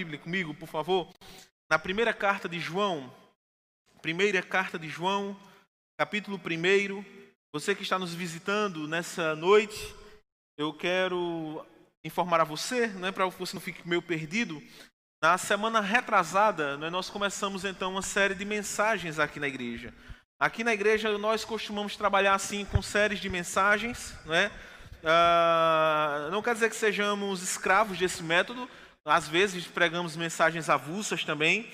Bíblia comigo, por favor, na primeira carta de João, primeira carta de João, capítulo 1. Você que está nos visitando nessa noite, eu quero informar a você, né, para que você não fique meio perdido. Na semana retrasada, né, nós começamos então uma série de mensagens aqui na igreja. Aqui na igreja nós costumamos trabalhar assim com séries de mensagens, né? Ah, não quer dizer que sejamos escravos desse método. Às vezes pregamos mensagens avulsas também,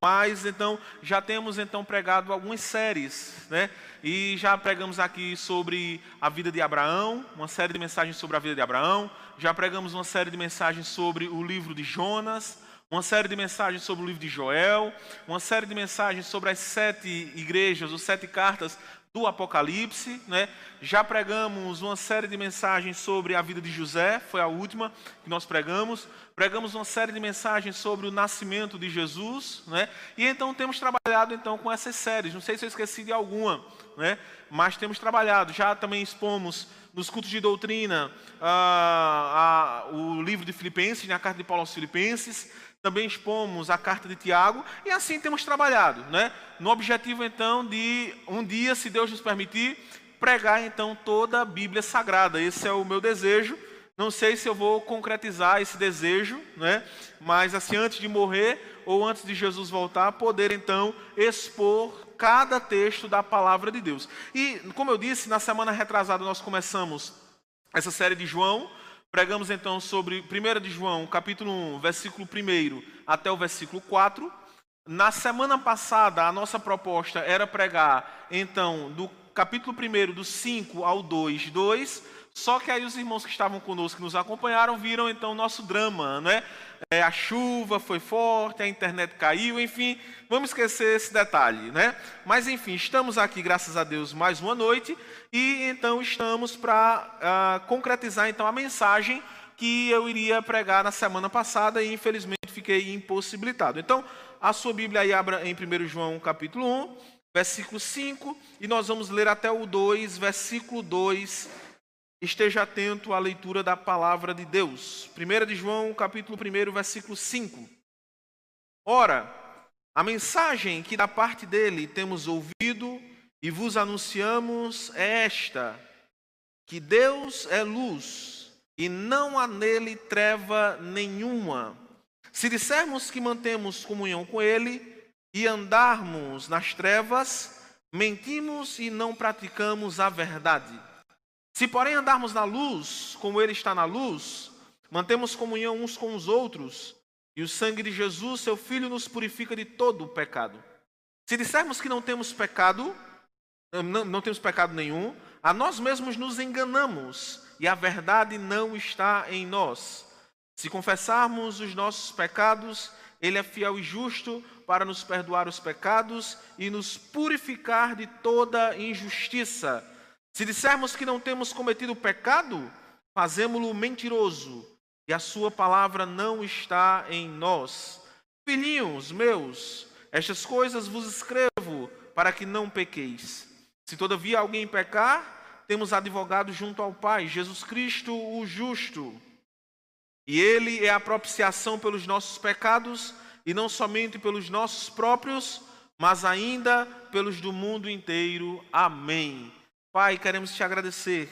mas então já temos então pregado algumas séries, né? E já pregamos aqui sobre a vida de Abraão, uma série de mensagens sobre a vida de Abraão. Já pregamos uma série de mensagens sobre o livro de Jonas uma série de mensagens sobre o livro de Joel, uma série de mensagens sobre as sete igrejas, as sete cartas do Apocalipse, né? Já pregamos uma série de mensagens sobre a vida de José, foi a última que nós pregamos. Pregamos uma série de mensagens sobre o nascimento de Jesus, né? E então temos trabalhado então com essas séries. Não sei se eu esqueci de alguma, né? Mas temos trabalhado. Já também expomos nos cultos de doutrina ah, o livro de Filipenses, na né? carta de Paulo aos Filipenses também expomos a carta de Tiago e assim temos trabalhado, né? No objetivo então de um dia, se Deus nos permitir, pregar então toda a Bíblia Sagrada. Esse é o meu desejo. Não sei se eu vou concretizar esse desejo, né? Mas assim antes de morrer ou antes de Jesus voltar, poder então expor cada texto da palavra de Deus. E como eu disse, na semana retrasada nós começamos essa série de João, Pregamos então sobre 1 de João, capítulo 1, versículo 1 até o versículo 4. Na semana passada, a nossa proposta era pregar, então, do capítulo 1, do 5 ao 2, 2. Só que aí os irmãos que estavam conosco, que nos acompanharam, viram então o nosso drama, né? É, a chuva foi forte, a internet caiu, enfim, vamos esquecer esse detalhe, né? Mas enfim, estamos aqui, graças a Deus, mais uma noite e então estamos para uh, ah, concretizar então a mensagem que eu iria pregar na semana passada e infelizmente fiquei impossibilitado. Então, a sua Bíblia aí abra em 1 João capítulo 1, versículo 5, e nós vamos ler até o 2, versículo 2 esteja atento à leitura da palavra de Deus. 1 de João, capítulo 1, versículo 5. Ora, a mensagem que da parte dele temos ouvido e vos anunciamos é esta: que Deus é luz e não há nele treva nenhuma. Se dissermos que mantemos comunhão com ele e andarmos nas trevas, mentimos e não praticamos a verdade. Se, porém, andarmos na luz, como Ele está na luz, mantemos comunhão uns com os outros, e o sangue de Jesus, seu Filho, nos purifica de todo o pecado. Se dissermos que não temos pecado, não, não temos pecado nenhum, a nós mesmos nos enganamos, e a verdade não está em nós. Se confessarmos os nossos pecados, Ele é fiel e justo para nos perdoar os pecados e nos purificar de toda injustiça. Se dissermos que não temos cometido pecado, fazemos-lo mentiroso e a sua palavra não está em nós. Filhinhos meus, estas coisas vos escrevo para que não pequeis. Se todavia alguém pecar, temos advogado junto ao Pai, Jesus Cristo, o justo. E ele é a propiciação pelos nossos pecados, e não somente pelos nossos próprios, mas ainda pelos do mundo inteiro. Amém. Pai, queremos te agradecer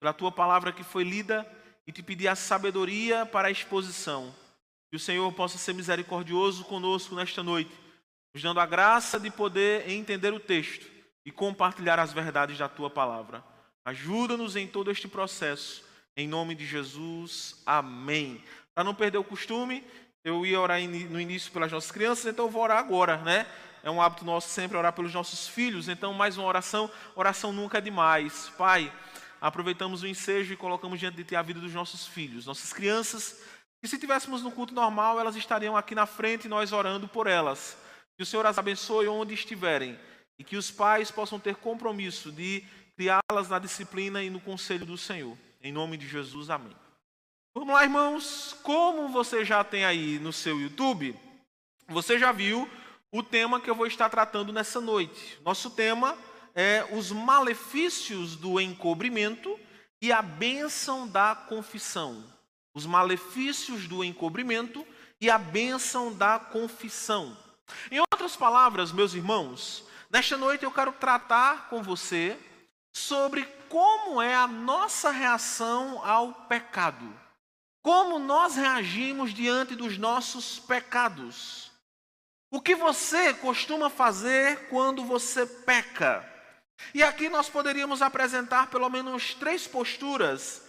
pela tua palavra que foi lida e te pedir a sabedoria para a exposição. Que o Senhor possa ser misericordioso conosco nesta noite, nos dando a graça de poder entender o texto e compartilhar as verdades da tua palavra. Ajuda-nos em todo este processo. Em nome de Jesus, amém. Para não perder o costume, eu ia orar no início pelas nossas crianças, então eu vou orar agora, né? É um hábito nosso sempre orar pelos nossos filhos, então mais uma oração. Oração nunca é demais. Pai, aproveitamos o ensejo e colocamos diante de Ti a vida dos nossos filhos, nossas crianças. E se tivéssemos no culto normal, elas estariam aqui na frente e nós orando por elas. Que o Senhor as abençoe onde estiverem e que os pais possam ter compromisso de criá-las na disciplina e no conselho do Senhor. Em nome de Jesus, amém. Vamos lá, irmãos. Como você já tem aí no seu YouTube, você já viu o tema que eu vou estar tratando nessa noite. Nosso tema é os malefícios do encobrimento e a bênção da confissão. Os malefícios do encobrimento e a bênção da confissão. Em outras palavras, meus irmãos, nesta noite eu quero tratar com você sobre como é a nossa reação ao pecado. Como nós reagimos diante dos nossos pecados. O que você costuma fazer quando você peca? E aqui nós poderíamos apresentar pelo menos três posturas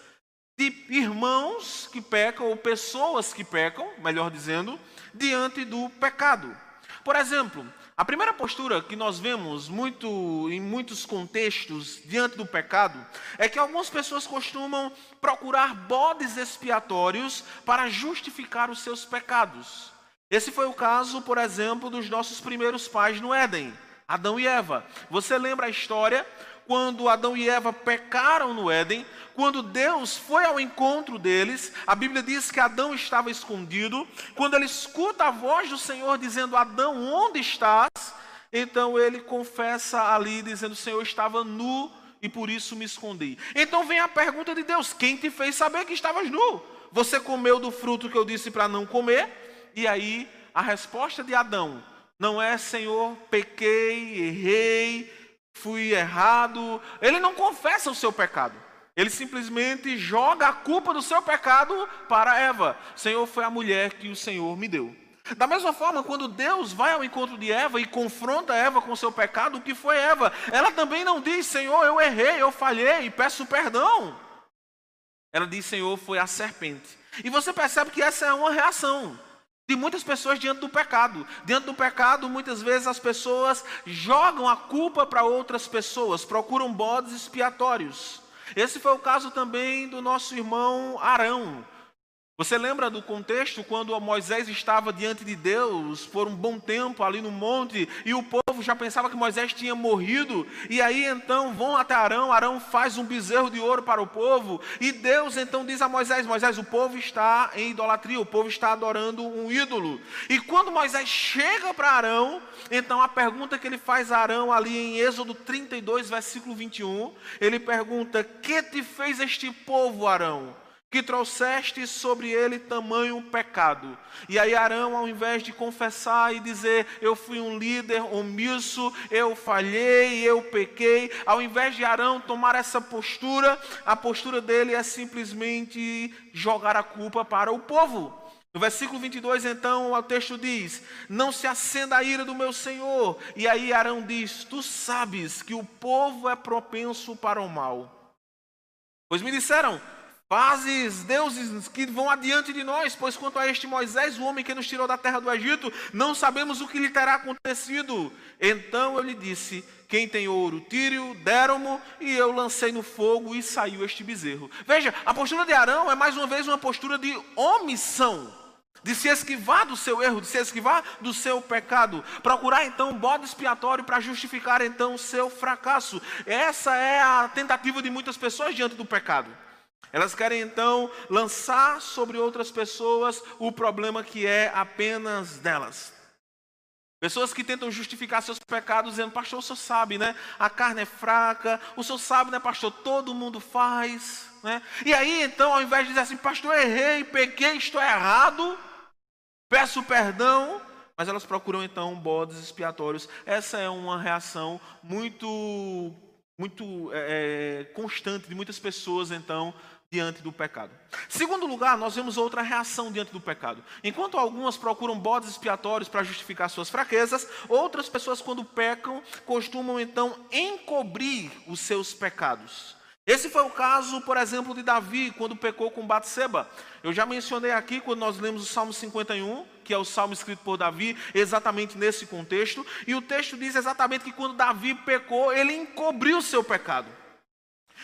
de irmãos que pecam, ou pessoas que pecam, melhor dizendo, diante do pecado. Por exemplo, a primeira postura que nós vemos muito em muitos contextos diante do pecado é que algumas pessoas costumam procurar bodes expiatórios para justificar os seus pecados. Esse foi o caso, por exemplo, dos nossos primeiros pais no Éden, Adão e Eva. Você lembra a história quando Adão e Eva pecaram no Éden, quando Deus foi ao encontro deles, a Bíblia diz que Adão estava escondido. Quando ele escuta a voz do Senhor dizendo: Adão, onde estás? Então ele confessa ali, dizendo: Senhor, estava nu e por isso me escondi. Então vem a pergunta de Deus: Quem te fez saber que estavas nu? Você comeu do fruto que eu disse para não comer? E aí a resposta de Adão não é: Senhor, pequei, errei, fui errado. Ele não confessa o seu pecado. Ele simplesmente joga a culpa do seu pecado para Eva. Senhor, foi a mulher que o Senhor me deu. Da mesma forma, quando Deus vai ao encontro de Eva e confronta Eva com o seu pecado, o que foi Eva? Ela também não diz, Senhor, eu errei, eu falhei, peço perdão. Ela diz, Senhor, foi a serpente. E você percebe que essa é uma reação de muitas pessoas diante do pecado. Diante do pecado, muitas vezes as pessoas jogam a culpa para outras pessoas, procuram bodes expiatórios. Esse foi o caso também do nosso irmão Arão. Você lembra do contexto quando Moisés estava diante de Deus por um bom tempo ali no monte e o povo já pensava que Moisés tinha morrido? E aí então vão até Arão, Arão faz um bezerro de ouro para o povo e Deus então diz a Moisés: Moisés, o povo está em idolatria, o povo está adorando um ídolo. E quando Moisés chega para Arão, então a pergunta que ele faz a Arão ali em Êxodo 32, versículo 21, ele pergunta: Que te fez este povo, Arão? Que trouxeste sobre ele tamanho pecado. E aí Arão, ao invés de confessar e dizer, eu fui um líder omisso, eu falhei, eu pequei, ao invés de Arão tomar essa postura, a postura dele é simplesmente jogar a culpa para o povo. No versículo 22, então, o texto diz: Não se acenda a ira do meu senhor. E aí Arão diz: Tu sabes que o povo é propenso para o mal. Pois me disseram: Fazes deuses que vão adiante de nós, pois quanto a este Moisés, o homem que nos tirou da terra do Egito, não sabemos o que lhe terá acontecido. Então eu lhe disse: Quem tem ouro, tire-o, deram-mo, e eu lancei no fogo e saiu este bezerro. Veja, a postura de Arão é mais uma vez uma postura de omissão, de se esquivar do seu erro, de se esquivar do seu pecado, procurar então um bode expiatório para justificar então o seu fracasso. Essa é a tentativa de muitas pessoas diante do pecado. Elas querem então lançar sobre outras pessoas o problema que é apenas delas. Pessoas que tentam justificar seus pecados dizendo, pastor, o senhor sabe, né? A carne é fraca, o senhor sabe, né, pastor? Todo mundo faz, né? E aí, então, ao invés de dizer assim, pastor, errei, pequei, estou errado, peço perdão, mas elas procuram então bodes expiatórios. Essa é uma reação muito, muito é, constante de muitas pessoas, então, diante do pecado. Segundo lugar, nós vemos outra reação diante do pecado. Enquanto algumas procuram bodes expiatórios para justificar suas fraquezas, outras pessoas, quando pecam, costumam então encobrir os seus pecados. Esse foi o caso, por exemplo, de Davi, quando pecou com Batseba. Eu já mencionei aqui, quando nós lemos o Salmo 51, que é o salmo escrito por Davi, exatamente nesse contexto. E o texto diz exatamente que quando Davi pecou, ele encobriu o seu pecado.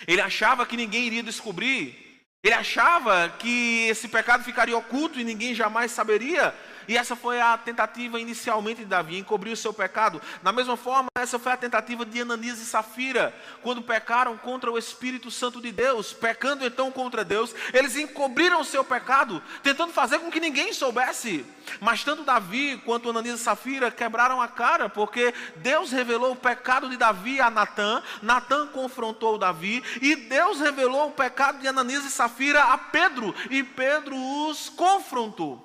Ele achava que ninguém iria descobrir. Ele achava que esse pecado ficaria oculto e ninguém jamais saberia. E essa foi a tentativa inicialmente de Davi, encobrir o seu pecado. Da mesma forma, essa foi a tentativa de Ananias e Safira, quando pecaram contra o Espírito Santo de Deus, pecando então contra Deus, eles encobriram o seu pecado, tentando fazer com que ninguém soubesse. Mas tanto Davi quanto Ananias e Safira quebraram a cara, porque Deus revelou o pecado de Davi a Natã, Natã confrontou Davi, e Deus revelou o pecado de Ananias e Safira a Pedro, e Pedro os confrontou.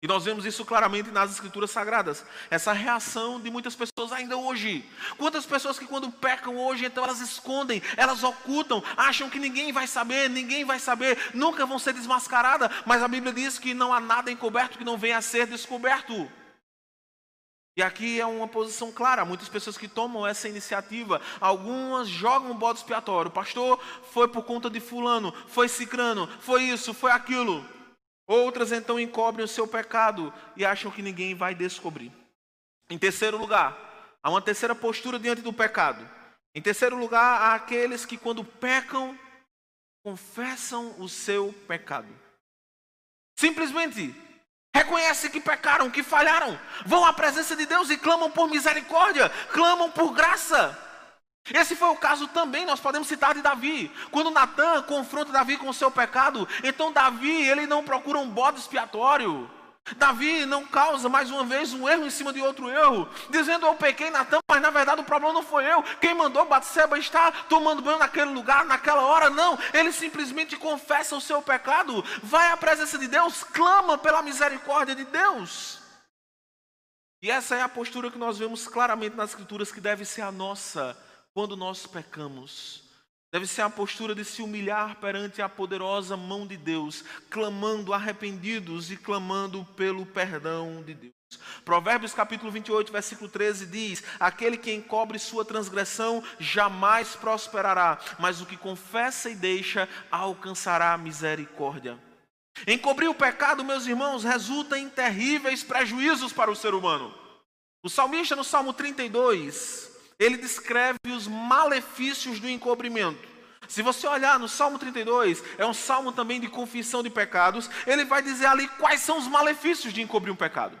E nós vemos isso claramente nas Escrituras Sagradas. Essa reação de muitas pessoas ainda hoje. Quantas pessoas que quando pecam hoje, então elas escondem, elas ocultam, acham que ninguém vai saber, ninguém vai saber, nunca vão ser desmascaradas. Mas a Bíblia diz que não há nada encoberto que não venha a ser descoberto. E aqui é uma posição clara. Muitas pessoas que tomam essa iniciativa, algumas jogam o bode expiatório. Pastor, foi por conta de fulano, foi cicrano, foi isso, foi aquilo. Outras então encobrem o seu pecado e acham que ninguém vai descobrir. Em terceiro lugar, há uma terceira postura diante do pecado. Em terceiro lugar, há aqueles que quando pecam, confessam o seu pecado. Simplesmente reconhecem que pecaram, que falharam, vão à presença de Deus e clamam por misericórdia, clamam por graça. Esse foi o caso também, nós podemos citar de Davi. Quando Natan confronta Davi com o seu pecado, então Davi, ele não procura um bode expiatório. Davi não causa mais uma vez um erro em cima de outro erro, dizendo eu pequei Natan, mas na verdade o problema não foi eu. Quem mandou Batseba estar tomando banho naquele lugar, naquela hora, não. Ele simplesmente confessa o seu pecado, vai à presença de Deus, clama pela misericórdia de Deus. E essa é a postura que nós vemos claramente nas escrituras que deve ser a nossa quando nós pecamos. Deve ser a postura de se humilhar perante a poderosa mão de Deus, clamando arrependidos e clamando pelo perdão de Deus. Provérbios capítulo 28, versículo 13 diz: Aquele que encobre sua transgressão jamais prosperará, mas o que confessa e deixa alcançará misericórdia. Encobrir o pecado, meus irmãos, resulta em terríveis prejuízos para o ser humano. O salmista, no Salmo 32, ele descreve os malefícios do encobrimento. Se você olhar no Salmo 32, é um salmo também de confissão de pecados, ele vai dizer ali quais são os malefícios de encobrir um pecado.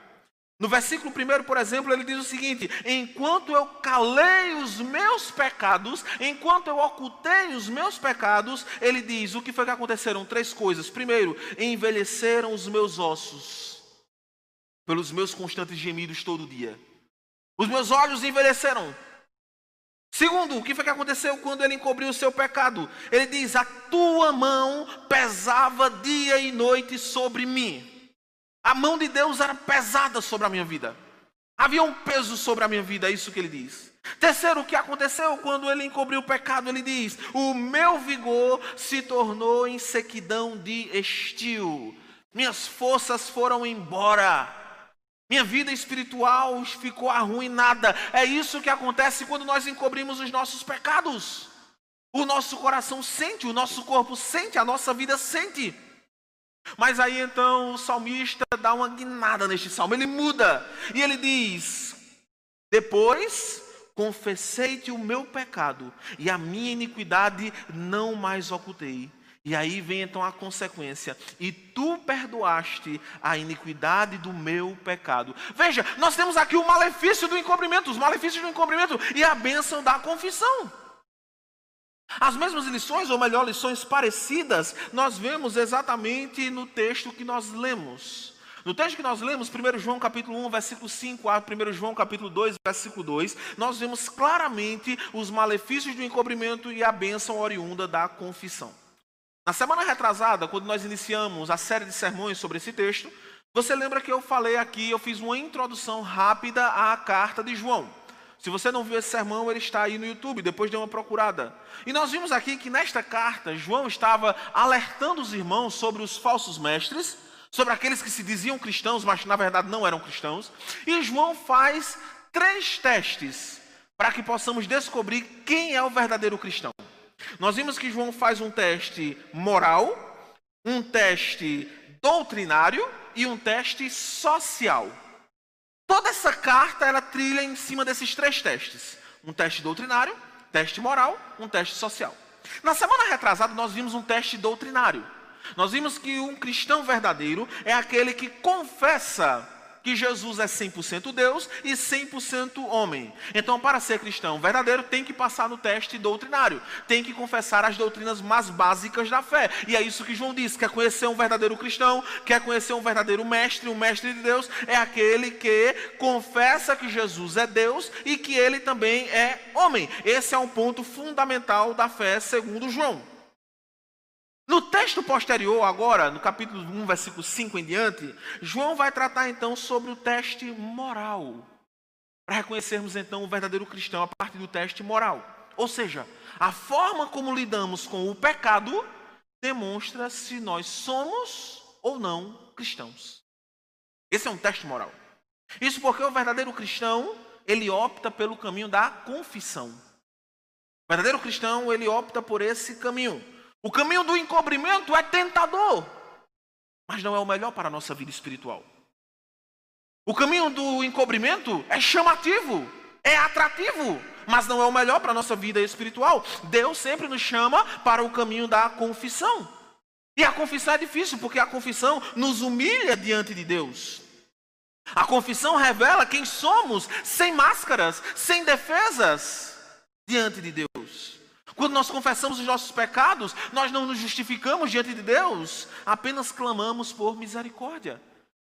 No versículo 1, por exemplo, ele diz o seguinte: Enquanto eu calei os meus pecados, enquanto eu ocultei os meus pecados, ele diz: O que foi que aconteceram? Três coisas. Primeiro, envelheceram os meus ossos, pelos meus constantes gemidos todo dia. Os meus olhos envelheceram, Segundo, o que foi que aconteceu quando ele encobriu o seu pecado? Ele diz: A tua mão pesava dia e noite sobre mim. A mão de Deus era pesada sobre a minha vida. Havia um peso sobre a minha vida, é isso que ele diz. Terceiro, o que aconteceu quando ele encobriu o pecado? Ele diz: O meu vigor se tornou em sequidão de estio, minhas forças foram embora. Minha vida espiritual ficou arruinada. É isso que acontece quando nós encobrimos os nossos pecados. O nosso coração sente, o nosso corpo sente, a nossa vida sente. Mas aí então o salmista dá uma guinada neste salmo, ele muda e ele diz: Depois confessei-te o meu pecado e a minha iniquidade não mais ocultei. E aí vem então a consequência. E tu perdoaste a iniquidade do meu pecado. Veja, nós temos aqui o malefício do encobrimento, os malefícios do encobrimento e a bênção da confissão. As mesmas lições, ou melhor, lições parecidas, nós vemos exatamente no texto que nós lemos. No texto que nós lemos, 1 João capítulo 1, versículo 5 a 1 João capítulo 2, versículo 2, nós vemos claramente os malefícios do encobrimento e a bênção oriunda da confissão. Na semana retrasada, quando nós iniciamos a série de sermões sobre esse texto, você lembra que eu falei aqui, eu fiz uma introdução rápida à carta de João. Se você não viu esse sermão, ele está aí no YouTube, depois dê uma procurada. E nós vimos aqui que nesta carta, João estava alertando os irmãos sobre os falsos mestres, sobre aqueles que se diziam cristãos, mas na verdade não eram cristãos. E João faz três testes para que possamos descobrir quem é o verdadeiro cristão. Nós vimos que João faz um teste moral, um teste doutrinário e um teste social. Toda essa carta ela trilha em cima desses três testes: um teste doutrinário, teste moral, um teste social. Na semana retrasada nós vimos um teste doutrinário. Nós vimos que um cristão verdadeiro é aquele que confessa que Jesus é 100% Deus e 100% homem. Então, para ser cristão verdadeiro, tem que passar no teste doutrinário, tem que confessar as doutrinas mais básicas da fé. E é isso que João diz: quer conhecer um verdadeiro cristão, quer conhecer um verdadeiro mestre, um mestre de Deus, é aquele que confessa que Jesus é Deus e que ele também é homem. Esse é um ponto fundamental da fé, segundo João. No texto posterior, agora, no capítulo 1, versículo 5 em diante, João vai tratar então sobre o teste moral. Para reconhecermos então o verdadeiro cristão a partir do teste moral. Ou seja, a forma como lidamos com o pecado demonstra se nós somos ou não cristãos. Esse é um teste moral. Isso porque o verdadeiro cristão, ele opta pelo caminho da confissão. O verdadeiro cristão, ele opta por esse caminho. O caminho do encobrimento é tentador, mas não é o melhor para a nossa vida espiritual. O caminho do encobrimento é chamativo, é atrativo, mas não é o melhor para a nossa vida espiritual. Deus sempre nos chama para o caminho da confissão. E a confissão é difícil, porque a confissão nos humilha diante de Deus. A confissão revela quem somos, sem máscaras, sem defesas, diante de Deus. Quando nós confessamos os nossos pecados, nós não nos justificamos diante de Deus, apenas clamamos por misericórdia.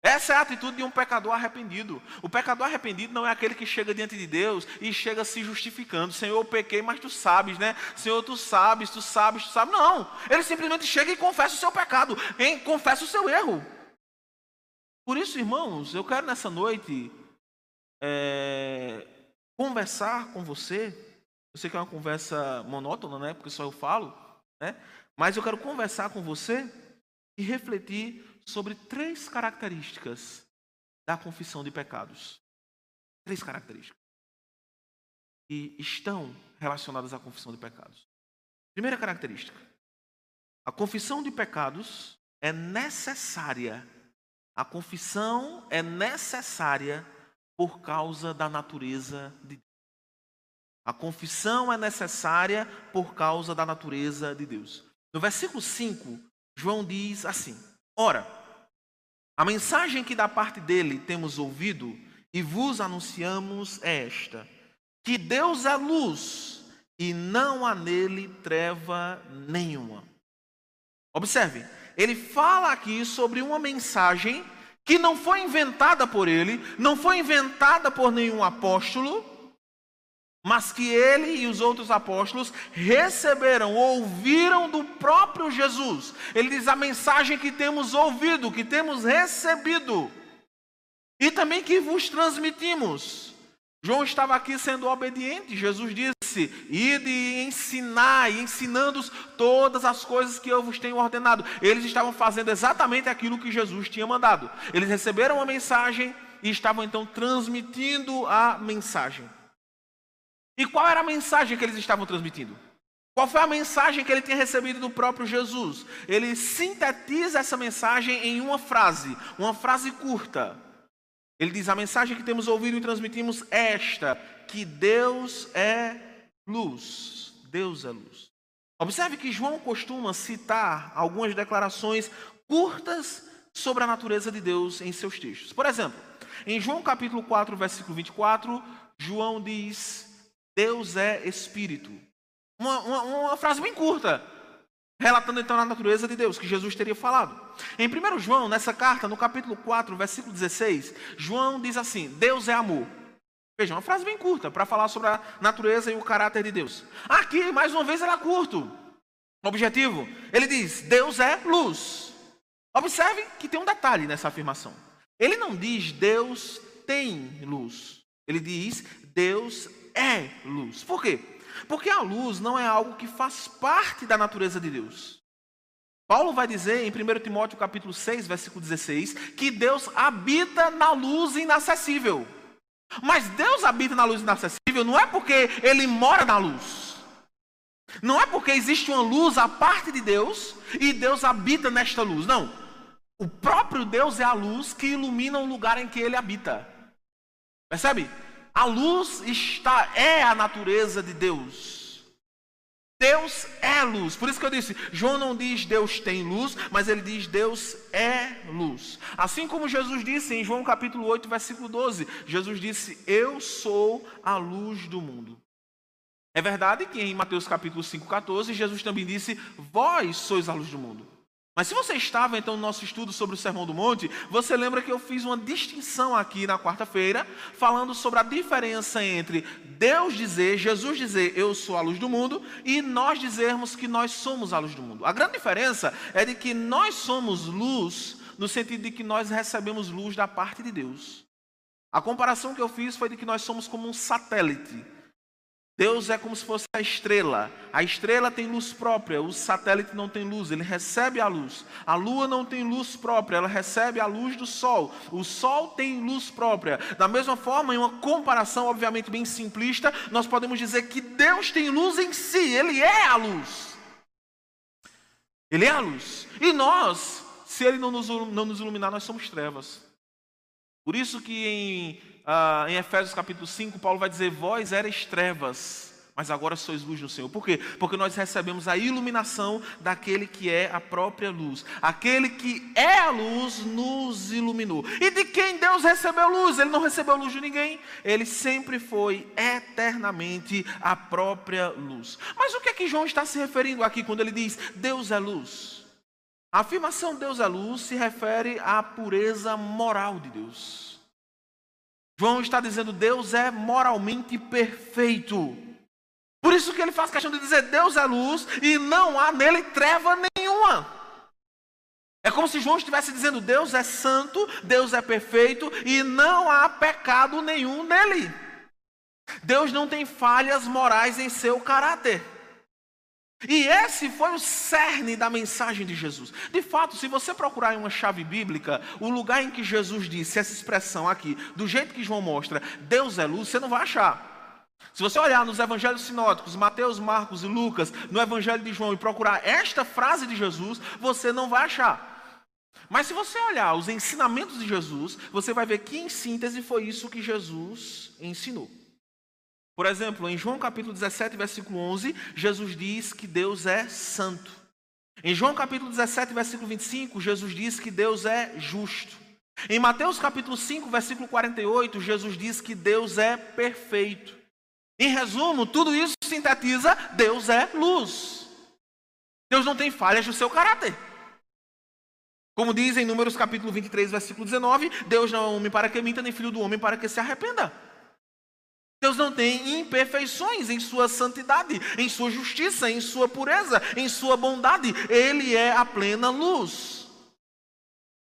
Essa é a atitude de um pecador arrependido. O pecador arrependido não é aquele que chega diante de Deus e chega se justificando. Senhor, eu pequei, mas tu sabes, né? Senhor, tu sabes, tu sabes, tu sabes. Não. Ele simplesmente chega e confessa o seu pecado, hein? confessa o seu erro. Por isso, irmãos, eu quero nessa noite é, conversar com você eu sei que é uma conversa monótona, né? Porque só eu falo, né? Mas eu quero conversar com você e refletir sobre três características da confissão de pecados. Três características que estão relacionadas à confissão de pecados. Primeira característica: a confissão de pecados é necessária. A confissão é necessária por causa da natureza de a confissão é necessária por causa da natureza de Deus. No versículo 5, João diz assim: Ora, a mensagem que da parte dele temos ouvido e vos anunciamos é esta: que Deus é luz e não há nele treva nenhuma. Observe, ele fala aqui sobre uma mensagem que não foi inventada por ele, não foi inventada por nenhum apóstolo, mas que ele e os outros apóstolos receberam, ouviram do próprio Jesus. Ele diz a mensagem que temos ouvido, que temos recebido, e também que vos transmitimos. João estava aqui sendo obediente. Jesus disse: Ide e ensinai, ensinando-os todas as coisas que eu vos tenho ordenado. Eles estavam fazendo exatamente aquilo que Jesus tinha mandado. Eles receberam a mensagem e estavam então transmitindo a mensagem. E qual era a mensagem que eles estavam transmitindo? Qual foi a mensagem que ele tinha recebido do próprio Jesus? Ele sintetiza essa mensagem em uma frase, uma frase curta. Ele diz: A mensagem que temos ouvido e transmitimos é esta: que Deus é luz. Deus é luz. Observe que João costuma citar algumas declarações curtas sobre a natureza de Deus em seus textos. Por exemplo, em João capítulo 4, versículo 24, João diz Deus é espírito. Uma, uma, uma, frase bem curta, relatando então a natureza de Deus, que Jesus teria falado. Em 1 João, nessa carta, no capítulo 4, versículo 16, João diz assim: Deus é amor. Veja, uma frase bem curta para falar sobre a natureza e o caráter de Deus. Aqui, mais uma vez, ela é curto. Objetivo, ele diz: Deus é luz. Observe que tem um detalhe nessa afirmação. Ele não diz Deus tem luz. Ele diz Deus é luz. Por quê? Porque a luz não é algo que faz parte da natureza de Deus. Paulo vai dizer em 1 Timóteo capítulo 6, versículo 16, que Deus habita na luz inacessível. Mas Deus habita na luz inacessível não é porque ele mora na luz. Não é porque existe uma luz à parte de Deus e Deus habita nesta luz. Não. O próprio Deus é a luz que ilumina o lugar em que ele habita. Percebe? A luz está é a natureza de Deus. Deus é luz. Por isso que eu disse, João não diz Deus tem luz, mas ele diz Deus é luz. Assim como Jesus disse em João capítulo 8, versículo 12, Jesus disse: "Eu sou a luz do mundo". É verdade que em Mateus capítulo 5, 14, Jesus também disse: "Vós sois a luz do mundo". Mas se você estava então no nosso estudo sobre o Sermão do Monte, você lembra que eu fiz uma distinção aqui na quarta-feira, falando sobre a diferença entre Deus dizer, Jesus dizer, eu sou a luz do mundo, e nós dizermos que nós somos a luz do mundo. A grande diferença é de que nós somos luz no sentido de que nós recebemos luz da parte de Deus. A comparação que eu fiz foi de que nós somos como um satélite Deus é como se fosse a estrela. A estrela tem luz própria, o satélite não tem luz, ele recebe a luz. A lua não tem luz própria, ela recebe a luz do sol. O sol tem luz própria. Da mesma forma, em uma comparação obviamente bem simplista, nós podemos dizer que Deus tem luz em si, ele é a luz. Ele é a luz. E nós, se ele não nos, iluminar, nós somos trevas. Por isso que em ah, em Efésios capítulo 5, Paulo vai dizer: Vós eres trevas, mas agora sois luz no Senhor. Por quê? Porque nós recebemos a iluminação daquele que é a própria luz. Aquele que é a luz nos iluminou. E de quem Deus recebeu luz? Ele não recebeu luz de ninguém. Ele sempre foi eternamente a própria luz. Mas o que é que João está se referindo aqui quando ele diz Deus é luz? A afirmação Deus é luz se refere à pureza moral de Deus. João está dizendo: Deus é moralmente perfeito. Por isso que ele faz questão de dizer: Deus é luz e não há nele treva nenhuma. É como se João estivesse dizendo: Deus é santo, Deus é perfeito e não há pecado nenhum nele. Deus não tem falhas morais em seu caráter. E esse foi o cerne da mensagem de Jesus. De fato, se você procurar em uma chave bíblica, o lugar em que Jesus disse essa expressão aqui, do jeito que João mostra, Deus é luz, você não vai achar. Se você olhar nos evangelhos sinóticos, Mateus, Marcos e Lucas, no evangelho de João e procurar esta frase de Jesus, você não vai achar. Mas se você olhar os ensinamentos de Jesus, você vai ver que em síntese foi isso que Jesus ensinou. Por exemplo, em João capítulo 17, versículo 11, Jesus diz que Deus é santo. Em João capítulo 17, versículo 25, Jesus diz que Deus é justo. Em Mateus capítulo 5, versículo 48, Jesus diz que Deus é perfeito. Em resumo, tudo isso sintetiza: Deus é luz. Deus não tem falhas no seu caráter. Como diz em Números capítulo 23, versículo 19: Deus não é homem para que minta, nem filho do homem para que se arrependa. Deus não tem imperfeições em sua santidade, em sua justiça, em sua pureza, em sua bondade. Ele é a plena luz.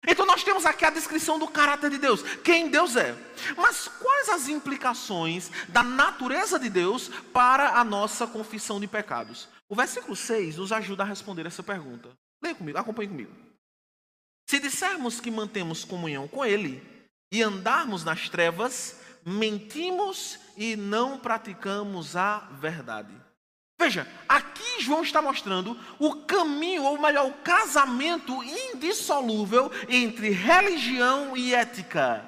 Então nós temos aqui a descrição do caráter de Deus, quem Deus é. Mas quais as implicações da natureza de Deus para a nossa confissão de pecados? O versículo 6 nos ajuda a responder essa pergunta. Leia comigo, acompanhe comigo. Se dissermos que mantemos comunhão com Ele e andarmos nas trevas, mentimos e não praticamos a verdade. Veja, aqui João está mostrando o caminho, ou melhor, o casamento indissolúvel entre religião e ética.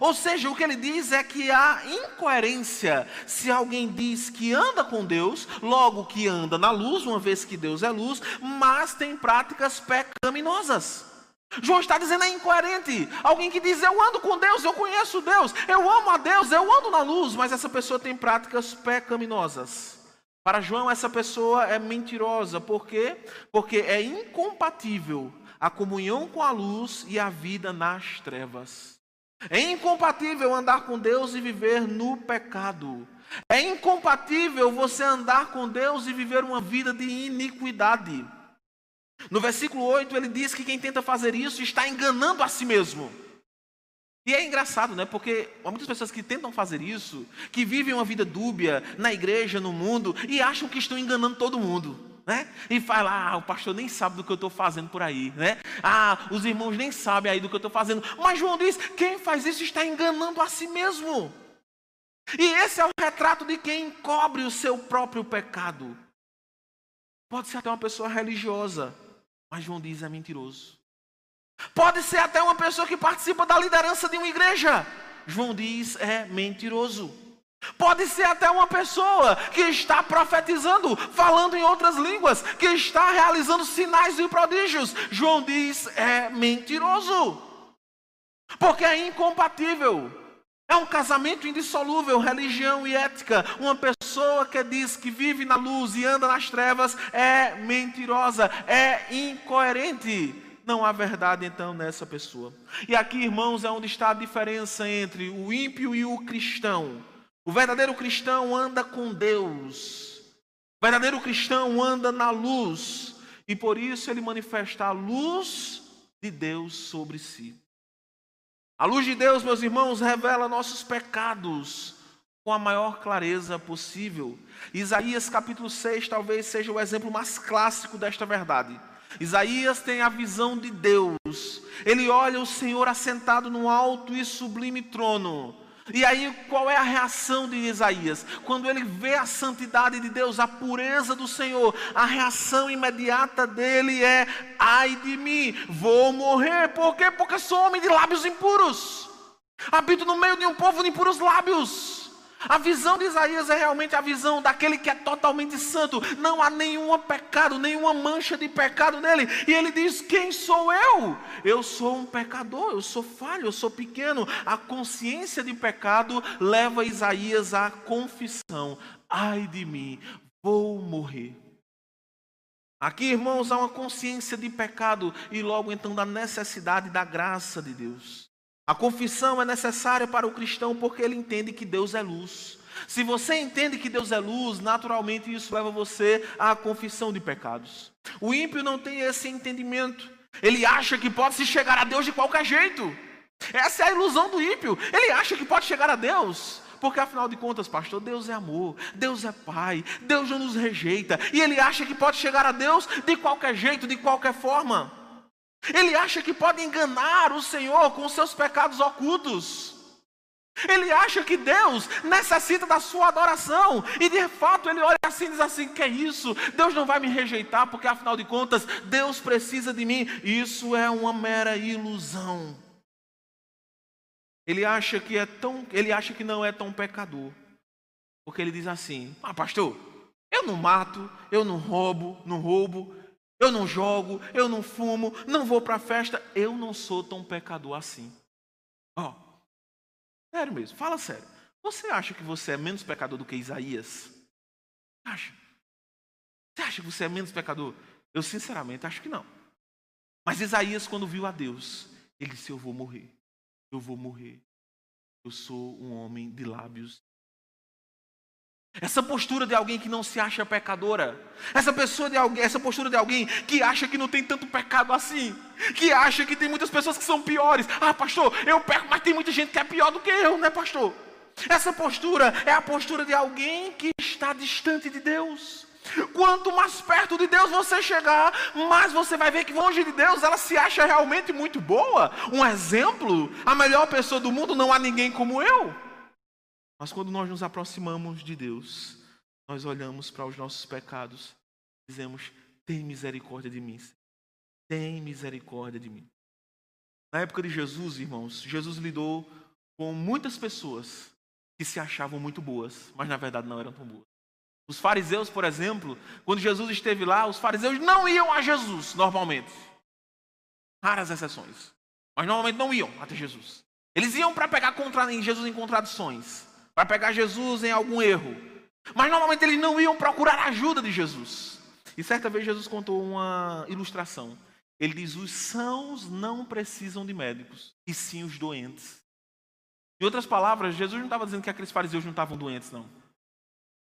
Ou seja, o que ele diz é que há incoerência se alguém diz que anda com Deus, logo que anda na luz, uma vez que Deus é luz, mas tem práticas pecaminosas. João está dizendo é incoerente. Alguém que diz eu ando com Deus, eu conheço Deus, eu amo a Deus, eu ando na luz, mas essa pessoa tem práticas pecaminosas. Para João, essa pessoa é mentirosa. Por quê? Porque é incompatível a comunhão com a luz e a vida nas trevas. É incompatível andar com Deus e viver no pecado. É incompatível você andar com Deus e viver uma vida de iniquidade. No versículo 8 ele diz que quem tenta fazer isso está enganando a si mesmo. E é engraçado, né? Porque há muitas pessoas que tentam fazer isso, que vivem uma vida dúbia na igreja, no mundo, e acham que estão enganando todo mundo. Né? E fala, ah, o pastor nem sabe do que eu estou fazendo por aí, né? Ah, os irmãos nem sabem aí do que eu estou fazendo. Mas João diz, quem faz isso está enganando a si mesmo. E esse é o retrato de quem encobre o seu próprio pecado. Pode ser até uma pessoa religiosa, mas João diz é mentiroso. Pode ser até uma pessoa que participa da liderança de uma igreja. João diz é mentiroso. Pode ser até uma pessoa que está profetizando, falando em outras línguas, que está realizando sinais e prodígios. João diz é mentiroso. Porque é incompatível É um casamento indissolúvel, religião e ética. Uma pessoa que diz que vive na luz e anda nas trevas é mentirosa, é incoerente. Não há verdade então nessa pessoa. E aqui, irmãos, é onde está a diferença entre o ímpio e o cristão. O verdadeiro cristão anda com Deus. O verdadeiro cristão anda na luz. E por isso ele manifesta a luz de Deus sobre si. A luz de Deus, meus irmãos, revela nossos pecados com a maior clareza possível. Isaías capítulo 6 talvez seja o exemplo mais clássico desta verdade. Isaías tem a visão de Deus. Ele olha o Senhor assentado no alto e sublime trono. E aí, qual é a reação de Isaías? Quando ele vê a santidade de Deus, a pureza do Senhor, a reação imediata dele é: ai de mim, vou morrer. Por quê? Porque sou homem de lábios impuros. Habito no meio de um povo de impuros lábios. A visão de Isaías é realmente a visão daquele que é totalmente santo. Não há nenhum pecado, nenhuma mancha de pecado nele. E ele diz: Quem sou eu? Eu sou um pecador, eu sou falho, eu sou pequeno. A consciência de pecado leva Isaías à confissão: Ai de mim, vou morrer. Aqui, irmãos, há uma consciência de pecado e logo então da necessidade da graça de Deus. A confissão é necessária para o cristão porque ele entende que Deus é luz. Se você entende que Deus é luz, naturalmente isso leva você à confissão de pecados. O ímpio não tem esse entendimento. Ele acha que pode se chegar a Deus de qualquer jeito. Essa é a ilusão do ímpio. Ele acha que pode chegar a Deus. Porque afinal de contas, pastor, Deus é amor, Deus é pai, Deus não nos rejeita. E ele acha que pode chegar a Deus de qualquer jeito, de qualquer forma. Ele acha que pode enganar o Senhor com seus pecados ocultos. Ele acha que Deus necessita da sua adoração. E de fato ele olha assim e diz assim: que é isso? Deus não vai me rejeitar, porque afinal de contas, Deus precisa de mim. Isso é uma mera ilusão. Ele acha que é tão, ele acha que não é tão pecador. Porque ele diz assim: Ah, pastor, eu não mato, eu não roubo, não roubo, eu não jogo, eu não fumo, não vou para festa, eu não sou tão pecador assim. Ó, oh, sério mesmo, fala sério. Você acha que você é menos pecador do que Isaías? Acha? Você acha que você é menos pecador? Eu sinceramente acho que não. Mas Isaías, quando viu a Deus, ele disse: Eu vou morrer, eu vou morrer. Eu sou um homem de lábios essa postura de alguém que não se acha pecadora. Essa pessoa de alguém, essa postura de alguém que acha que não tem tanto pecado assim, que acha que tem muitas pessoas que são piores. Ah, pastor, eu peco, mas tem muita gente que é pior do que eu, né, pastor? Essa postura é a postura de alguém que está distante de Deus. Quanto mais perto de Deus você chegar, mais você vai ver que longe de Deus ela se acha realmente muito boa. Um exemplo, a melhor pessoa do mundo, não há ninguém como eu. Mas quando nós nos aproximamos de Deus, nós olhamos para os nossos pecados dizemos: Tem misericórdia de mim. Tem misericórdia de mim. Na época de Jesus, irmãos, Jesus lidou com muitas pessoas que se achavam muito boas, mas na verdade não eram tão boas. Os fariseus, por exemplo, quando Jesus esteve lá, os fariseus não iam a Jesus normalmente. Raras exceções. Mas normalmente não iam até Jesus. Eles iam para pegar contra, em Jesus em contradições para pegar Jesus em algum erro. Mas normalmente eles não iam procurar a ajuda de Jesus. E certa vez Jesus contou uma ilustração. Ele diz: os sãos não precisam de médicos, e sim os doentes. Em outras palavras, Jesus não estava dizendo que aqueles fariseus não estavam doentes, não.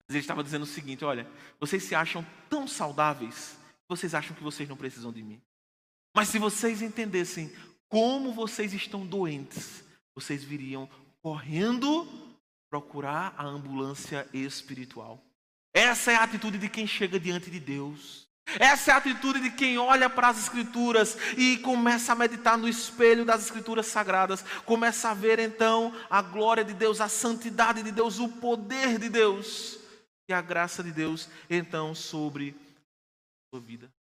Ele estava dizendo o seguinte: olha, vocês se acham tão saudáveis, vocês acham que vocês não precisam de mim. Mas se vocês entendessem como vocês estão doentes, vocês viriam correndo procurar a ambulância espiritual. Essa é a atitude de quem chega diante de Deus. Essa é a atitude de quem olha para as Escrituras e começa a meditar no espelho das Escrituras sagradas, começa a ver então a glória de Deus, a santidade de Deus, o poder de Deus e a graça de Deus então sobre a sua vida.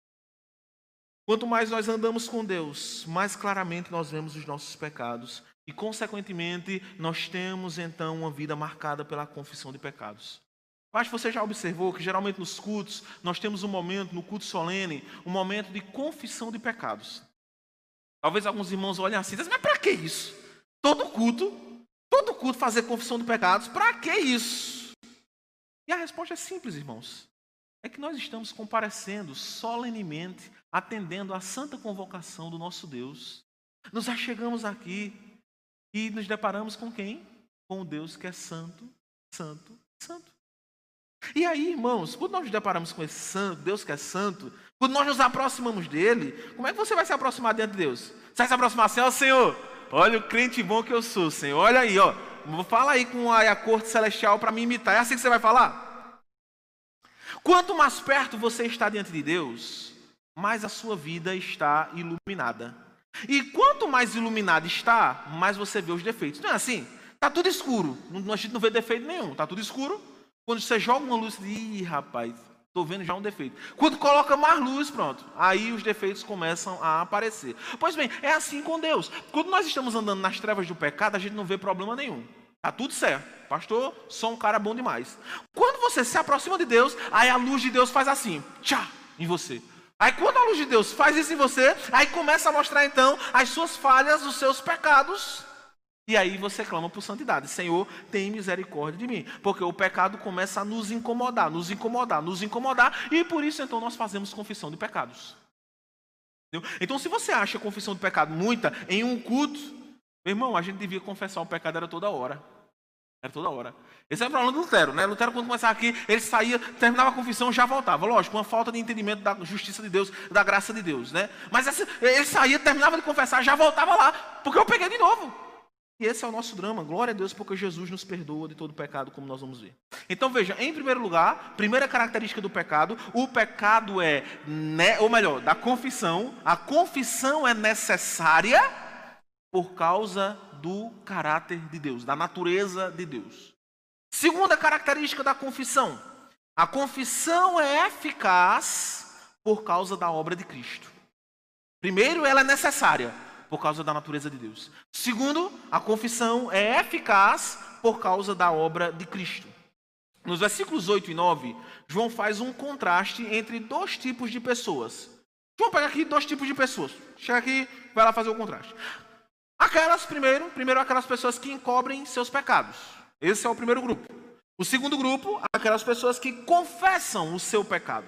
Quanto mais nós andamos com Deus, mais claramente nós vemos os nossos pecados e, consequentemente, nós temos então uma vida marcada pela confissão de pecados. Que você já observou que geralmente nos cultos nós temos um momento, no culto solene, um momento de confissão de pecados. Talvez alguns irmãos olhem assim mas para que isso? Todo culto, todo culto fazer confissão de pecados? Para que isso? E a resposta é simples, irmãos. É que nós estamos comparecendo solenemente, atendendo à santa convocação do nosso Deus. Nos achegamos aqui e nos deparamos com quem? Com Deus que é santo, santo, santo. E aí, irmãos, quando nós nos deparamos com esse santo, Deus que é santo, quando nós nos aproximamos dele, como é que você vai se aproximar diante de Deus? Você vai se aproximar assim, ó Senhor, olha o crente bom que eu sou, Senhor, olha aí, ó. Fala aí com a, a corte celestial para me imitar. É assim que você vai falar? Quanto mais perto você está diante de Deus, mais a sua vida está iluminada. E quanto mais iluminada está, mais você vê os defeitos. Não é assim? Está tudo escuro. A gente não vê defeito nenhum. Está tudo escuro. Quando você joga uma luz, ih, rapaz, estou vendo já um defeito. Quando coloca mais luz, pronto, aí os defeitos começam a aparecer. Pois bem, é assim com Deus. Quando nós estamos andando nas trevas do pecado, a gente não vê problema nenhum. Tá tudo certo. Pastor, sou um cara bom demais. Quando você se aproxima de Deus, aí a luz de Deus faz assim, tchá, em você. Aí quando a luz de Deus faz isso em você, aí começa a mostrar então as suas falhas, os seus pecados. E aí você clama por santidade. Senhor, tem misericórdia de mim. Porque o pecado começa a nos incomodar, nos incomodar, nos incomodar. E por isso então nós fazemos confissão de pecados. Entendeu? Então se você acha confissão de pecado muita em um culto, meu irmão, a gente devia confessar o pecado era toda hora. Era toda hora. Esse é o problema do Lutero, né? Lutero, quando começava aqui, ele saía, terminava a confissão já voltava. Lógico, uma falta de entendimento da justiça de Deus, da graça de Deus, né? Mas ele saía, terminava de confessar, já voltava lá, porque eu peguei de novo. E esse é o nosso drama. Glória a Deus, porque Jesus nos perdoa de todo pecado, como nós vamos ver. Então veja, em primeiro lugar, primeira característica do pecado, o pecado é, ou melhor, da confissão, a confissão é necessária por causa do caráter de Deus, da natureza de Deus. Segunda característica da confissão, a confissão é eficaz por causa da obra de Cristo. Primeiro, ela é necessária por causa da natureza de Deus. Segundo, a confissão é eficaz por causa da obra de Cristo. Nos versículos 8 e 9, João faz um contraste entre dois tipos de pessoas. João pega aqui dois tipos de pessoas. Chega aqui, vai lá fazer o contraste. Aquelas, primeiro, primeiro aquelas pessoas que encobrem seus pecados. Esse é o primeiro grupo. O segundo grupo, aquelas pessoas que confessam o seu pecado.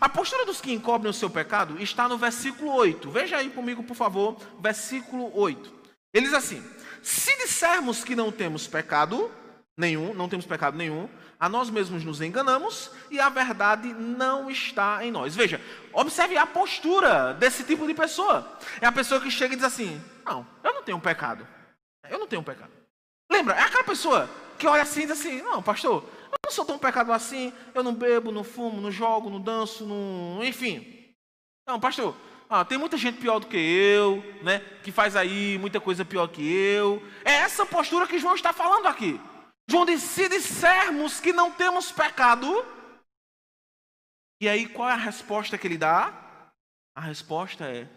A postura dos que encobrem o seu pecado está no versículo 8. Veja aí comigo, por favor, versículo 8. Ele diz assim: Se dissermos que não temos pecado nenhum, não temos pecado nenhum, a nós mesmos nos enganamos e a verdade não está em nós. Veja, observe a postura desse tipo de pessoa. É a pessoa que chega e diz assim: Não, eu não tenho pecado. Eu não tenho pecado. Lembra? É aquela pessoa que olha assim e diz assim: Não, pastor, eu não sou tão pecador assim, eu não bebo, não fumo, não jogo, não danço, não... enfim. Não, pastor, ah, tem muita gente pior do que eu, né? Que faz aí muita coisa pior que eu. É essa postura que João está falando aqui. Diz: se dissermos que não temos pecado, e aí qual é a resposta que ele dá? A resposta é: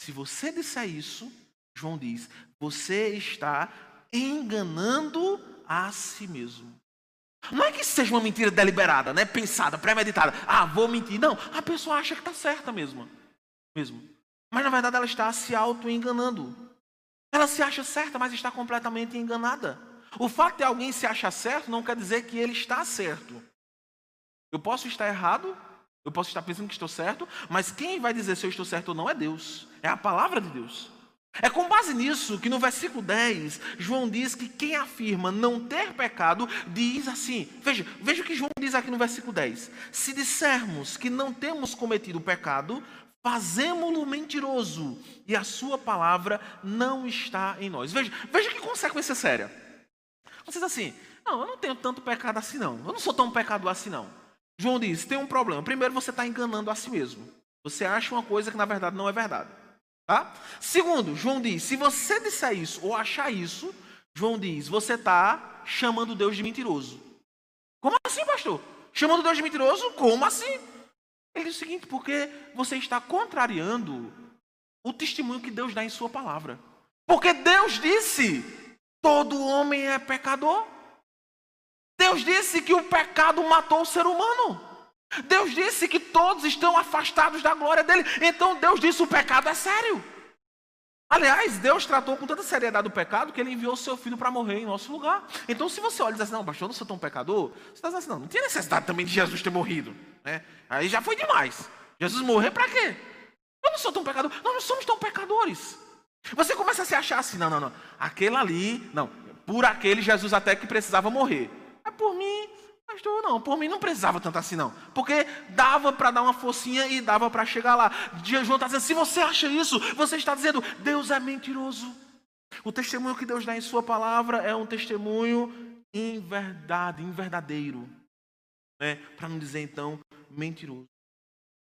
se você disser isso, João diz, você está enganando a si mesmo. Não é que seja uma mentira deliberada, né? pensada, premeditada. Ah, vou mentir. Não, a pessoa acha que está certa mesmo. mesmo. Mas na verdade ela está se auto-enganando. Ela se acha certa, mas está completamente enganada. O fato de alguém se achar certo não quer dizer que ele está certo. Eu posso estar errado, eu posso estar pensando que estou certo, mas quem vai dizer se eu estou certo ou não é Deus. É a palavra de Deus. É com base nisso que no versículo 10, João diz que quem afirma não ter pecado, diz assim: veja, veja o que João diz aqui no versículo 10: se dissermos que não temos cometido pecado, fazemos-lo mentiroso e a sua palavra não está em nós. Veja, veja que consequência séria. Você diz assim: não, eu não tenho tanto pecado assim não, eu não sou tão pecador assim não. João diz: tem um problema. Primeiro, você está enganando a si mesmo. Você acha uma coisa que na verdade não é verdade. Tá? Segundo, João diz: se você disser isso ou achar isso, João diz, você está chamando Deus de mentiroso. Como assim, pastor? Chamando Deus de mentiroso? Como assim? Ele diz o seguinte: porque você está contrariando o testemunho que Deus dá em Sua palavra. Porque Deus disse: todo homem é pecador. Deus disse que o pecado matou o ser humano. Deus disse que todos estão afastados da glória dele. Então Deus disse: o pecado é sério. Aliás, Deus tratou com tanta seriedade o pecado que ele enviou seu filho para morrer em nosso lugar. Então, se você olha e diz assim, não, pastor, eu não sou tão pecador, você está dizendo assim, não, não tinha necessidade também de Jesus ter morrido. Né? Aí já foi demais. Jesus morrer para quê? Eu não sou tão pecador. Nós não somos tão pecadores. Você começa a se achar assim, não, não, não. Aquele ali, não. Por aquele Jesus até que precisava morrer. É por mim, Pastor, não, por mim não precisava tanto assim, não. Porque dava para dar uma forcinha e dava para chegar lá. João está dizendo: se você acha isso, você está dizendo, Deus é mentiroso. O testemunho que Deus dá em Sua palavra é um testemunho em verdade, em verdadeiro. Né? Para não dizer então mentiroso.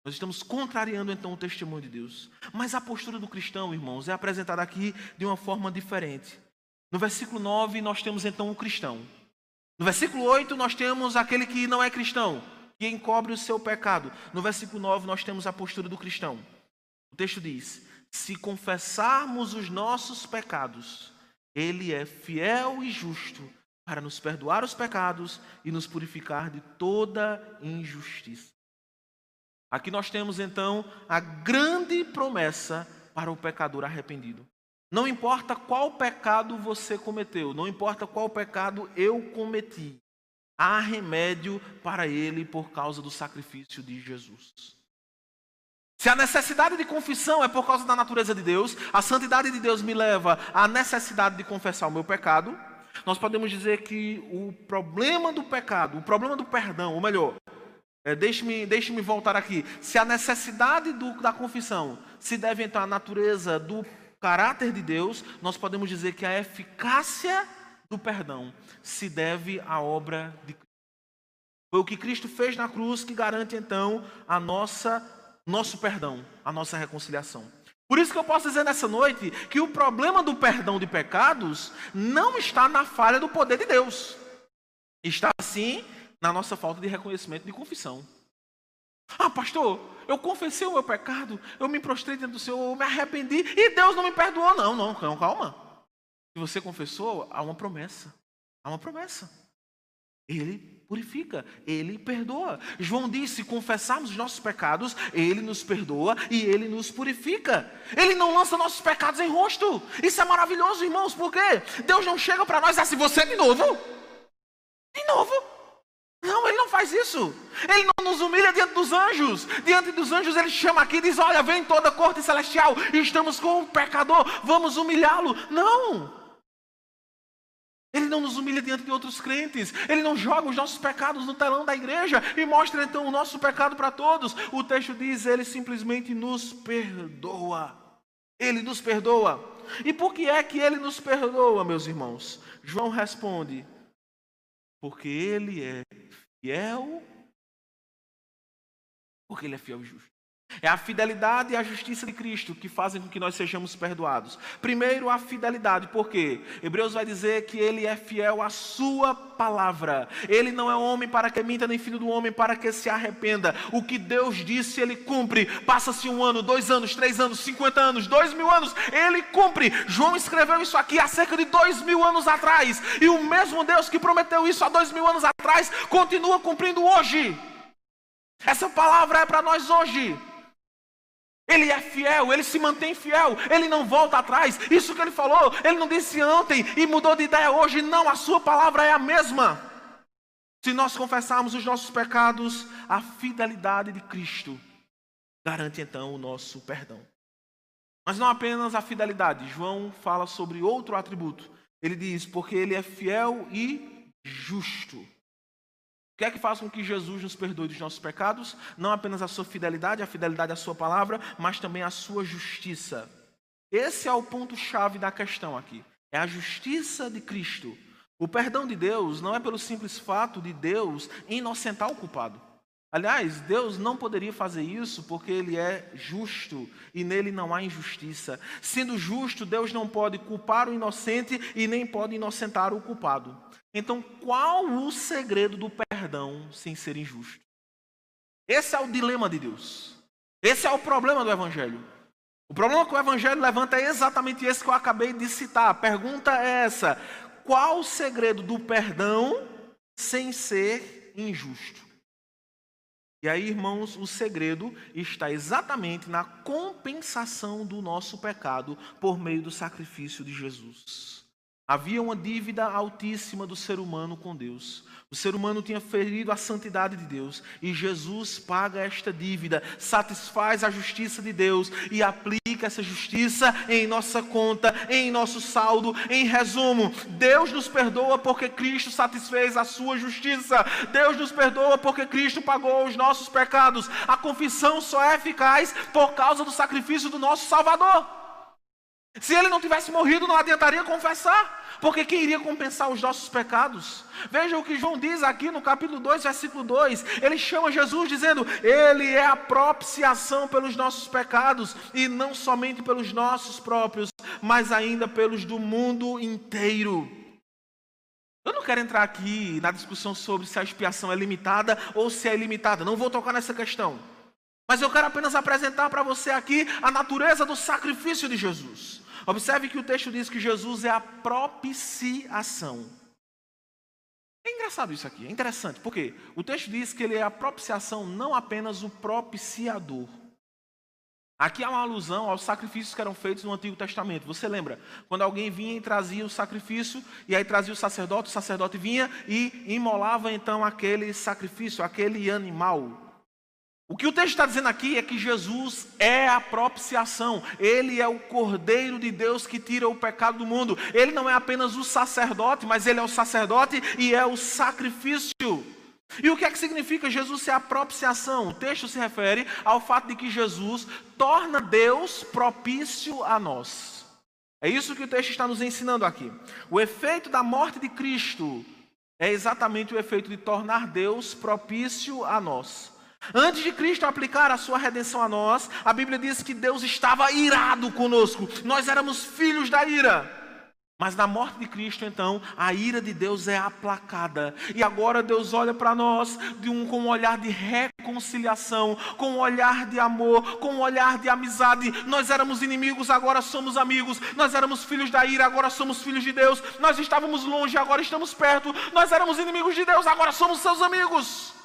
Nós estamos contrariando então o testemunho de Deus. Mas a postura do cristão, irmãos, é apresentada aqui de uma forma diferente. No versículo 9, nós temos então o cristão. No versículo 8, nós temos aquele que não é cristão, que encobre o seu pecado. No versículo 9, nós temos a postura do cristão. O texto diz: Se confessarmos os nossos pecados, Ele é fiel e justo para nos perdoar os pecados e nos purificar de toda injustiça. Aqui nós temos então a grande promessa para o pecador arrependido. Não importa qual pecado você cometeu, não importa qual pecado eu cometi, há remédio para ele por causa do sacrifício de Jesus. Se a necessidade de confissão é por causa da natureza de Deus, a santidade de Deus me leva à necessidade de confessar o meu pecado, nós podemos dizer que o problema do pecado, o problema do perdão, ou melhor, é, deixe-me deixe voltar aqui. Se a necessidade do, da confissão se deve então à natureza do caráter de Deus, nós podemos dizer que a eficácia do perdão se deve à obra de Cristo. Foi o que Cristo fez na cruz que garante então a nossa nosso perdão, a nossa reconciliação. Por isso que eu posso dizer nessa noite que o problema do perdão de pecados não está na falha do poder de Deus. Está sim na nossa falta de reconhecimento de confissão. Ah, pastor, eu confessei o meu pecado, eu me prostrei diante do Senhor, eu me arrependi e Deus não me perdoou. Não, não, calma. Se você confessou, há uma promessa. Há uma promessa. Ele purifica, ele perdoa. João disse: se confessarmos os nossos pecados, ele nos perdoa e ele nos purifica. Ele não lança nossos pecados em rosto. Isso é maravilhoso, irmãos, porque Deus não chega para nós assim, você de novo. De novo. Não, ele não faz isso. Ele não nos humilha diante dos anjos. Diante dos anjos, ele chama aqui e diz: Olha, vem toda a corte celestial, estamos com um pecador, vamos humilhá-lo. Não. Ele não nos humilha diante de outros crentes. Ele não joga os nossos pecados no telão da igreja e mostra então o nosso pecado para todos. O texto diz: Ele simplesmente nos perdoa. Ele nos perdoa. E por que é que ele nos perdoa, meus irmãos? João responde: Porque ele é fiel, porque Ele é fiel e justo. É a fidelidade e a justiça de Cristo que fazem com que nós sejamos perdoados. Primeiro, a fidelidade, porque Hebreus vai dizer que ele é fiel à sua palavra. Ele não é homem para que minta, nem filho do homem para que se arrependa. O que Deus disse, ele cumpre. Passa-se um ano, dois anos, três anos, cinquenta anos, dois mil anos, ele cumpre. João escreveu isso aqui há cerca de dois mil anos atrás. E o mesmo Deus que prometeu isso há dois mil anos atrás, continua cumprindo hoje. Essa palavra é para nós hoje. Ele é fiel, ele se mantém fiel, ele não volta atrás. Isso que ele falou, ele não disse ontem e mudou de ideia hoje. Não, a sua palavra é a mesma. Se nós confessarmos os nossos pecados, a fidelidade de Cristo garante então o nosso perdão. Mas não apenas a fidelidade, João fala sobre outro atributo. Ele diz: porque ele é fiel e justo. O que que faz com que Jesus nos perdoe dos nossos pecados? Não apenas a sua fidelidade, a fidelidade à sua palavra, mas também a sua justiça. Esse é o ponto-chave da questão aqui. É a justiça de Cristo. O perdão de Deus não é pelo simples fato de Deus inocentar o culpado. Aliás, Deus não poderia fazer isso porque Ele é justo e nele não há injustiça. Sendo justo, Deus não pode culpar o inocente e nem pode inocentar o culpado. Então, qual o segredo do perdão sem ser injusto? Esse é o dilema de Deus. Esse é o problema do Evangelho. O problema que o Evangelho levanta é exatamente esse que eu acabei de citar. A pergunta é essa: qual o segredo do perdão sem ser injusto? E aí, irmãos, o segredo está exatamente na compensação do nosso pecado por meio do sacrifício de Jesus. Havia uma dívida altíssima do ser humano com Deus. O ser humano tinha ferido a santidade de Deus e Jesus paga esta dívida, satisfaz a justiça de Deus e aplica essa justiça em nossa conta, em nosso saldo. Em resumo, Deus nos perdoa porque Cristo satisfez a sua justiça. Deus nos perdoa porque Cristo pagou os nossos pecados. A confissão só é eficaz por causa do sacrifício do nosso Salvador. Se ele não tivesse morrido, não adiantaria confessar porque quem iria compensar os nossos pecados? Veja o que João diz aqui no capítulo 2, versículo 2. Ele chama Jesus dizendo: Ele é a propiciação pelos nossos pecados, e não somente pelos nossos próprios, mas ainda pelos do mundo inteiro. Eu não quero entrar aqui na discussão sobre se a expiação é limitada ou se é ilimitada, não vou tocar nessa questão. Mas eu quero apenas apresentar para você aqui a natureza do sacrifício de Jesus. Observe que o texto diz que Jesus é a propiciação. É engraçado isso aqui, é interessante, porque o texto diz que ele é a propiciação, não apenas o propiciador. Aqui há uma alusão aos sacrifícios que eram feitos no Antigo Testamento. Você lembra? Quando alguém vinha e trazia o sacrifício, e aí trazia o sacerdote, o sacerdote vinha e imolava então aquele sacrifício, aquele animal. O que o texto está dizendo aqui é que Jesus é a propiciação, ele é o Cordeiro de Deus que tira o pecado do mundo. Ele não é apenas o sacerdote, mas ele é o sacerdote e é o sacrifício. E o que é que significa Jesus ser a propiciação? O texto se refere ao fato de que Jesus torna Deus propício a nós. É isso que o texto está nos ensinando aqui. O efeito da morte de Cristo é exatamente o efeito de tornar Deus propício a nós. Antes de Cristo aplicar a sua redenção a nós, a Bíblia diz que Deus estava irado conosco, nós éramos filhos da ira. Mas na morte de Cristo, então, a ira de Deus é aplacada. E agora Deus olha para nós de um, com um olhar de reconciliação, com um olhar de amor, com um olhar de amizade. Nós éramos inimigos, agora somos amigos. Nós éramos filhos da ira, agora somos filhos de Deus. Nós estávamos longe, agora estamos perto. Nós éramos inimigos de Deus, agora somos seus amigos.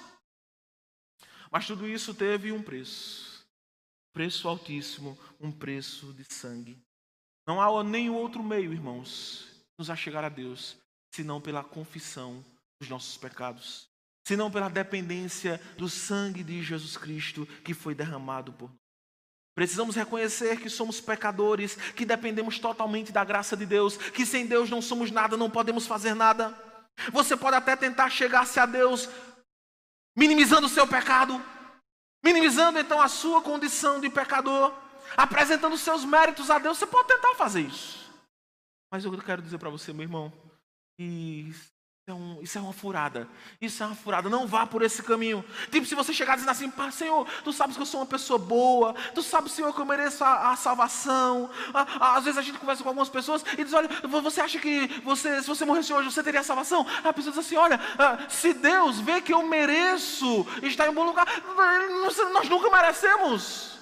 Mas tudo isso teve um preço. Preço altíssimo, um preço de sangue. Não há nenhum outro meio, irmãos, nos a chegar a Deus, senão pela confissão dos nossos pecados, senão pela dependência do sangue de Jesus Cristo que foi derramado por nós. Precisamos reconhecer que somos pecadores, que dependemos totalmente da graça de Deus, que sem Deus não somos nada, não podemos fazer nada. Você pode até tentar chegar-se a Deus minimizando o seu pecado, minimizando então a sua condição de pecador, apresentando os seus méritos a Deus. Você pode tentar fazer isso. Mas eu quero dizer para você, meu irmão, que é um, isso é uma furada. Isso é uma furada. Não vá por esse caminho. Tipo, se você chegar dizendo assim, Pá, Senhor, tu sabes que eu sou uma pessoa boa. Tu sabes, Senhor, que eu mereço a, a salvação. às vezes a gente conversa com algumas pessoas e diz: Olha, você acha que você, se você morresse hoje, você teria a salvação? A pessoa diz assim: Olha, ah, se Deus vê que eu mereço estar em um bom lugar, nós nunca merecemos.